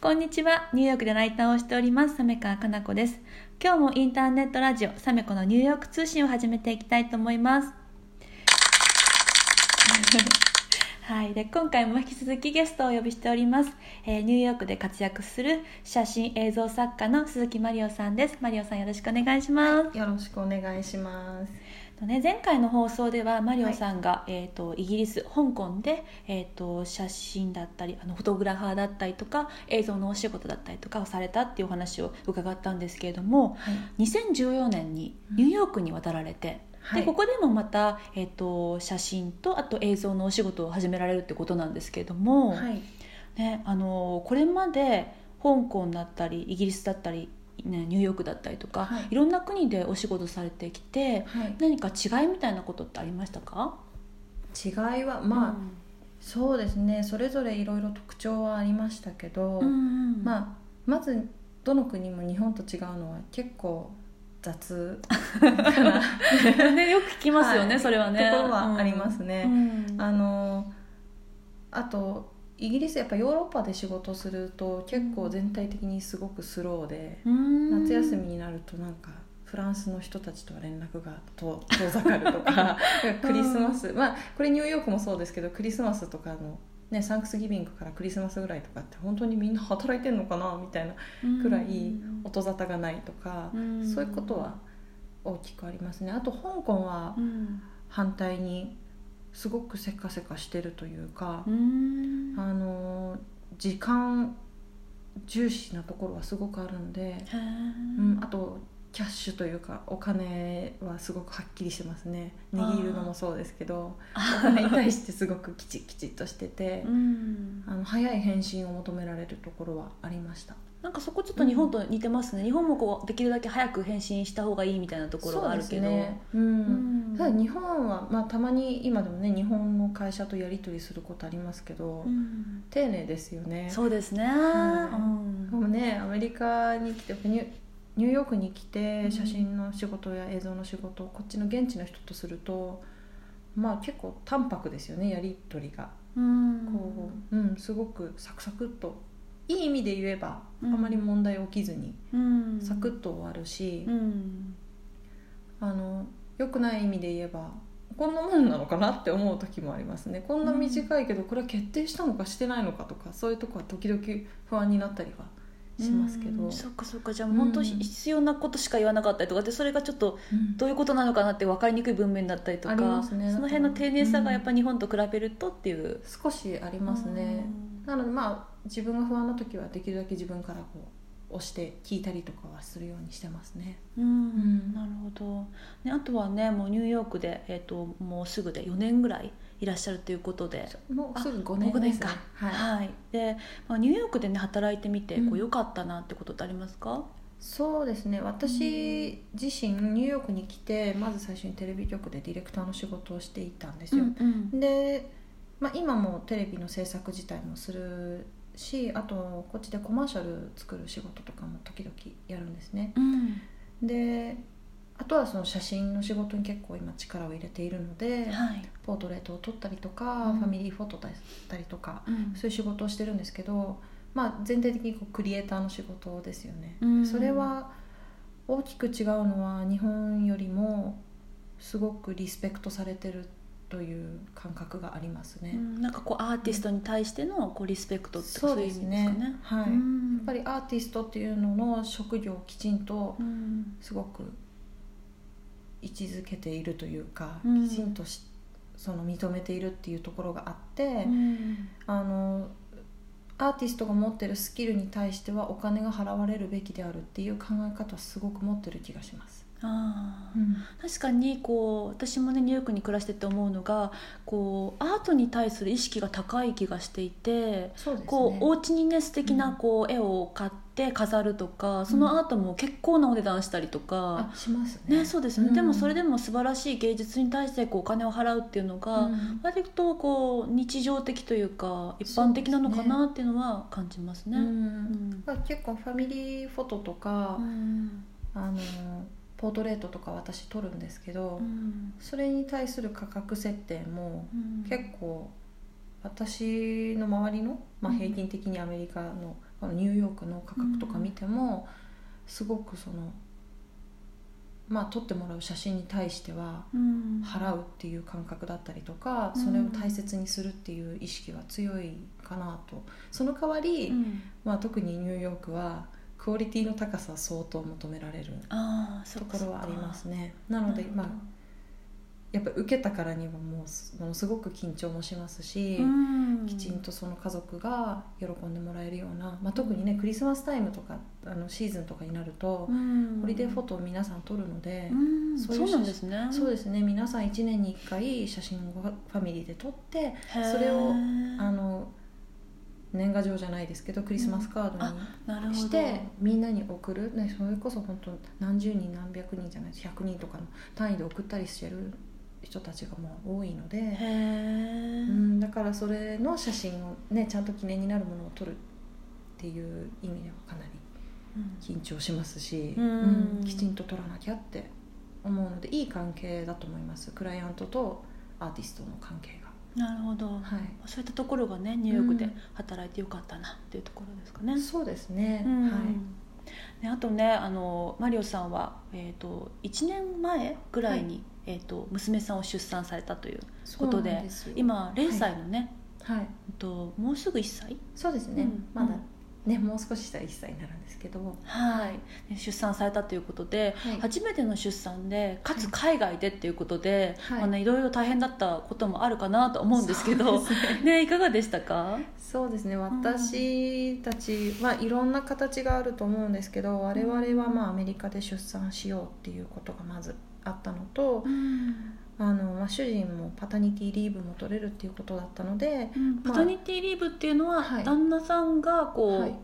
こんにちは。ニューヨークでライターをしております、サメカかなこです。今日もインターネットラジオ、サメコのニューヨーク通信を始めていきたいと思います。はい。で、今回も引き続きゲストをお呼びしております。えーニューヨークで活躍する写真映像作家の鈴木マリオさんです。マリオさんよろしくお願いします。よろしくお願いします。とね、前回の放送ではマリオさんが、えー、とイギリス香港で、えー、と写真だったりあのフォトグラファーだったりとか映像のお仕事だったりとかをされたっていうお話を伺ったんですけれどもはい。2014年にニューヨークに渡られて、はいでここでもまた、えー、と写真とあと映像のお仕事を始められるってことなんですけれども、はい。ね、あのこれまで香港だったりイギリスだったり、ね、ニューヨークだったりとか、はいいろんな国でお仕事されてきてはい。何か違いみたいなことってありましたか？違いはまあ、そうですね。それぞれいろいろ特徴はありましたけど、うんうんまあまずどの国も日本と違うのは結構雑。ね、よく聞きますよね、はい。それはね。ところはありますね。うん。あのあとイギリスやっぱヨーロッパで仕事すると結構全体的にすごくスローで、うん。夏休みになるとなんかフランスの人たちとは連絡が遠遠ざかるとか クリスマス、まあこれニューヨークもそうですけどクリスマスとかの、ね、サンクスギビングからクリスマスぐらいとかって本当にみんな働いてんのかなみたいなくらい音沙汰がないとか、うん。そういうことは大きくありますね。あと香港はうん。反対にすごくせかせかしてるというかう、ん。あの時間重視なところはすごくあるので。うん、あとキャッシュというかお金はすごくはっきりしてますね。握るのもそうですけどお金に対してすごくきちっきちっとしててうん。あの早い返信を求められるところはありました。なんかそこちょっと日本と似てますね、日本もこうできるだけ早く返信した方がいいみたいなところがあるけど。そうん。うん。ただ日本は、まあ、たまに今でもね日本の会社とやり取りすることありますけど、うん。丁寧ですよね。そうですね、はい。うん。でもねアメリカに来てニューヨークに来うん。て写真の仕事や映像の仕事をこっちの現地の人とするとまあ結構淡白ですよねやり取りが。うん。こう、うん、すごくサクサクっと。いい意味で言えばあうん。まり問題起きずにうん。サクッと終わるし、うん。あの良くない意味で言えばこんなもんなのかなって思う時もありますね。こんな短いけどこれは決定したのかしてないのかとかそういうとこは時々不安になったりはしますけど、うん。そっかそっか。じゃあ本当に必要なことしか言わなかったりとかでそれがちょっとどういうことなのかなって分かりにくい文面だったりとかね。その辺の丁寧さがやっぱ日本と比べるとっていう、少しありますね、なのでまあ自分が不安な時はできるだけ自分からこう押して聞いたりとかはするようにしてますね。うん、ん。なるほど、ね、あとはねもうニューヨークで、えー、ともうすぐで4年ぐらいいらっしゃるということで。もうすぐ5あ年5ですね。年か。はい、はい、で、まあ、ニューヨークでね働いてみてこううん良かったなってことってありますか、そうですね。私自身ニューヨークに来てまず最初にテレビ局でディレクターの仕事をしていたんですよ、うん。で、まあ、今もテレビの制作自体もするしあとこっちでコマーシャル作る仕事とかも時々やるんですね。うん。であとはその写真の仕事に結構今力を入れているのではい。ポートレートを撮ったりとか、うん。ファミリーフォトだったりとかうん。そういう仕事をしてるんですけど、まあ、全体的にこうクリエイターの仕事ですよね、うん。それは大きく違うのは日本よりもすごくリスペクトされてるという感覚がありますね、うん。なんかこうアーティストに対してのこうリスペクトってそういう意味ですですねかね。はい、うん。やっぱりアーティストっていうのの職業をきちんとうん。すごく位置づけているというか、うん。きちんとしその認めているっていうところがあって、うん。あのアーティストが持ってるスキルに対してはお金が払われるべきであるっていう考え方はすごく持ってる気がします。あー確かにこう私もねニューヨークに暮らしてて思うのがこうアートに対する意識が高い気がしていてそうですね。こうお家にね素敵うなん。こう絵を買って飾るとか、そのアートも結構なお値段したりとか。あ、しますね。ねそうですね、うん。でもそれでも素晴らしい芸術に対してこうお金を払うっていうのが、うん。割とこう日常的というか一般的なのかなっていうのは感じますね。結構ファミリーフォトとか、うん。あのポートレートとか私撮るんですけど、うん。それに対する価格設定もうん。結構私の周りの、まあ、うん。平均的にアメリカのニューヨークの価格とか見ても、すごくそのまあ撮ってもらう写真に対してはうん。払うっていう感覚だったりとか、うんそれを大切にするっていう意識は強いかなと。その代わり、うん。まあ、特にニューヨークはクオリティの高さは相当求められるところはありますね。なのでまあやっぱ受けたからにはもうものすごく緊張もしますし、うん。きちんとその家族が喜んでもらえるような、まあ、特にねクリスマスタイムとかあのシーズンとかになると、うん。ホリデーフォトを皆さん撮るので、うん。そういそううなんですね。そうですね。皆さん1年に1回写真をファミリーで撮ってそれをあの年賀状じゃないですけどクリスマスカードにして、みんなに送る、ね、それこそ本当何十人何百人じゃない100人とかの単位で送ったりしてる人たちがもう多いので、うん、だからそれの写真をねちゃんと記念になるものを撮るっていう意味ではかなり緊張しますし、うん。うんきちんと撮らなきゃって思うのでいい関係だと思います。クライアントとアーティストの関係が。なるほど、はい。そういったところがねニューヨークでうん。働いてよかったなっていうところですかね。そうですね、うん。はい。ねあとねあのマリオさんは、えー、と1年前ぐらいに、えー、と娘さんを出産されたということで今0歳のね、はい。えっともうすぐ1歳？そうですね、うん。まだねもう少ししたら1歳になるんですけどはい、ね出産されたということで、はい。初めての出産でかつはい。海外でっていうことで、はい。まあね、いろいろ大変だったこともあるかなと思うんですけどね。ねいかがでしたか？そうですね。私たちはいろんな形があると思うんですけど我々はまあアメリカで出産しようっていうことがまずあったのとあの、まあ、主人もパタニティリーブも取れるっていうことだったので、パタニティリーブっていうのは、はい。旦那さんがこう、はい。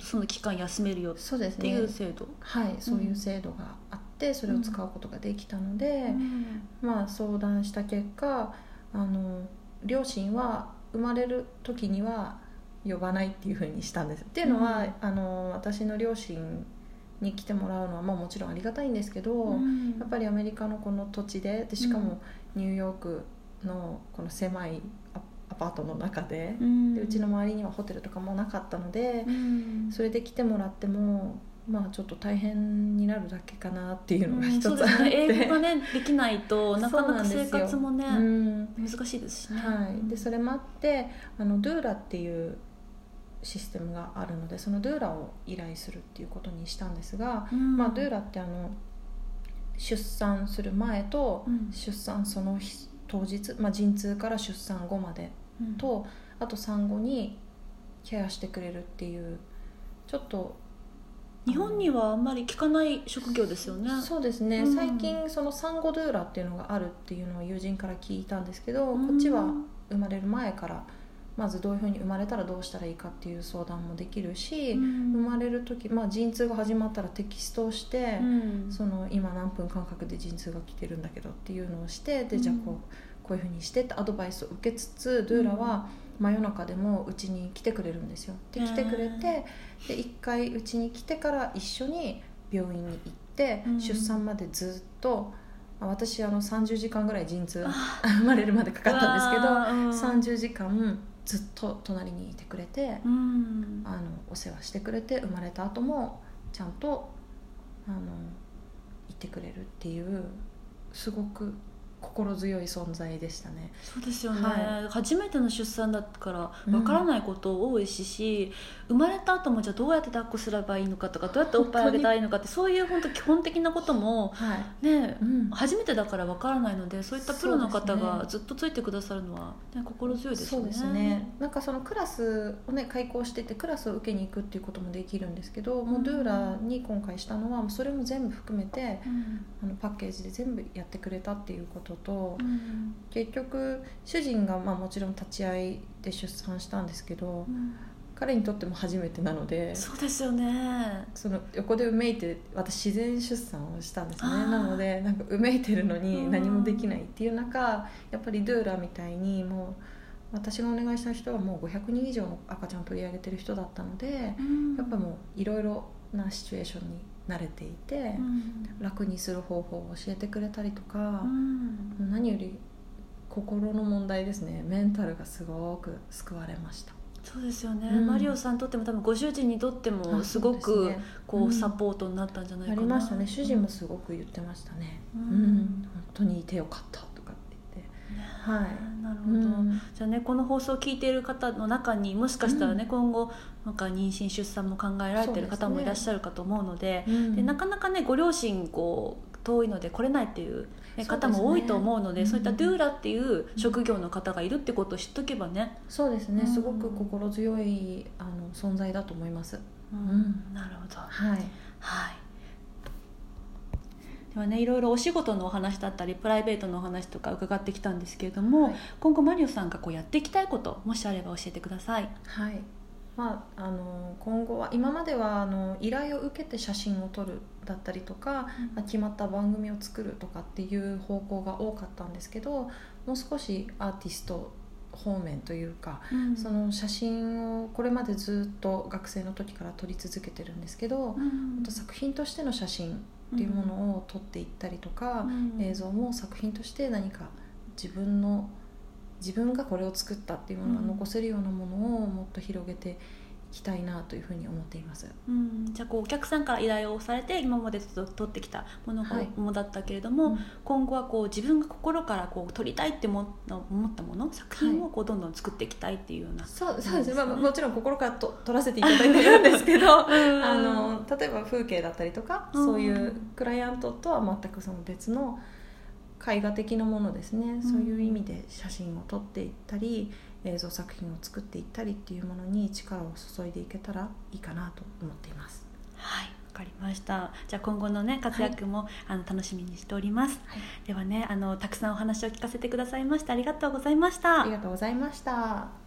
その期間休めるよっていう制度、はいそういう制度があってそれを使うことができたので、まあ、相談した結果あの両親は生まれる時には呼ばないっていうふうにしたんです。っていうのは、うん。あの私の両親に来てもらうのは、まあ、もちろんありがたいんですけど、うん。やっぱりアメリカのこの土地ででしかもニューヨークのこの狭いアアパートの中で,、うん。でうちの周りにはホテルとかもなかったので、うん。それで来てもらってもまあちょっと大変になるだけかなっていうのがうん一つあって、そうですね。英語がねできないとなかなか生活もね、うん。難しいですしね、はい、でそれもあってあのドゥーラっていうシステムがあるのでそのドゥーラを依頼するっていうことにしたんですが、うん。まあ、ドゥーラってあの出産する前とうん。出産その日当日、まあ、陣痛から出産後までうん。とあと産後にケアしてくれるっていうちょっと日本にはあんまり聞かない職業ですよね。そうですね、うん。最近その産後ドゥーラっていうのがあるっていうのを友人から聞いたんですけど、うん。こっちは生まれる前からまずどういうふうに生まれたらどうしたらいいかっていう相談もできるし、うん。生まれる時、まあ、陣痛が始まったらテキストをして、うん。その今何分間隔で陣痛が来てるんだけどっていうのをしてでじゃあこうこういうふうにしてってアドバイスを受けつつドゥーラは真夜中でもうちに来てくれるんですよ。で来てくれてで一回うちに来てから一緒に病院に行って、うん。出産までずっとあ私あの30時間ぐらい陣痛あ 生まれるまでかかったんですけど、うわーうん。30時間ずっと隣にいてくれて、うん。あのお世話してくれて生まれた後もちゃんとあのいてくれるっていうすごく心強い存在でしたね。そうですよね、は初めての出産だからうん。わからないこと多いしし、生まれた後もじゃあどうやって抱っこすればいいのかとかどうやっておっぱいあげたらいいのかってそういう本当基本的なこともはい。ねうん。初めてだからわからないのでそういったプロの方がずっとついてくださるのは、ね、心強いですよね。そうですね。なんかそのクラスをね開講しててクラスを受けに行くっていうこともできるんですけど、もうドゥーラに今回したのはそれも全部含めてうん。あのパッケージで全部やってくれたっていうことと、うん。結局主人がまあもちろん立ち会いで出産したんですけど、彼にとっても初めてなのでそうですよね。その横でうめいて私自然出産をしたんですね。なのでなんかうめいてるのにうん。何もできないっていう中やっぱりドゥーラみたいにもう私がお願いした人はもう500人以上の赤ちゃんを取り上げてる人だったのでやっぱもういろいろなシチュエーションに慣れていてうん。楽にする方法を教えてくれたりとかうん。何より心の問題ですね。メンタルがすごく救われました。そうですよね、うん。マリオさんにとっても多分ご主人にとってもあすごくこううん。サポートになったんじゃないあかな、りましたね。主人もすごく言ってましたね。ううん。ん、本当にいてよかったはい。なるほど、うん。じゃあねこの放送を聞いている方の中にもしかしたらね、今後なんか妊娠出産も考えられている方もいらっしゃるかと思うのでうん。でなかなかねご両親こう遠いので来れないっていう、方も多いと思うのでうん。そういったドゥーラっていう職業の方がいるってことを知っとけばね、そうですね、うん。すごく心強いあの存在だと思います。うん。ん。なるほど。はい。はいではねいろいろお仕事のお話だったりプライベートのお話とか伺ってきたんですけれども、はい。今後マリオさんがこうやっていきたいこともしあれば教えてください。はい。まあ、あの今後は今まではあの依頼を受けて写真を撮るだったりとか、まあ決まった番組を作るとかっていう方向が多かったんですけどもう少しアーティスト方面というか、うん。その写真をこれまでずっと学生の時から撮り続けてるんですけど、うん。作品としての写真っていうものを撮っていったりとか、うん映像も作品として何か自分の自分がこれを作ったっていうものが残せるようなものをもっと広げていきたいなというふうに思っています。うん、じゃあこうお客さんから依頼をされて今までと取ってきたものがはい。ものだったけれども、うん。今後はこう自分が心からこう撮りたいって思った思ったもの作品をこうどんどん作っていきたいっていうような、そうそうですね、そうですね。まあ、もちろん心からと撮らせていただいてるんですけどん あの例えば風景だったりとか、うん。そういうクライアントとは全くその別の絵画的なものですね、そういう意味で写真を撮っていったり映像作品を作っていったりっていうものに力を注いでいけたらいいかなと思っています。はいわかりました。じゃあ今後のね活躍も、あの楽しみにしております。はい、ではねあのたくさんお話を聞かせてくださいましてありがとうございました。ありがとうございました。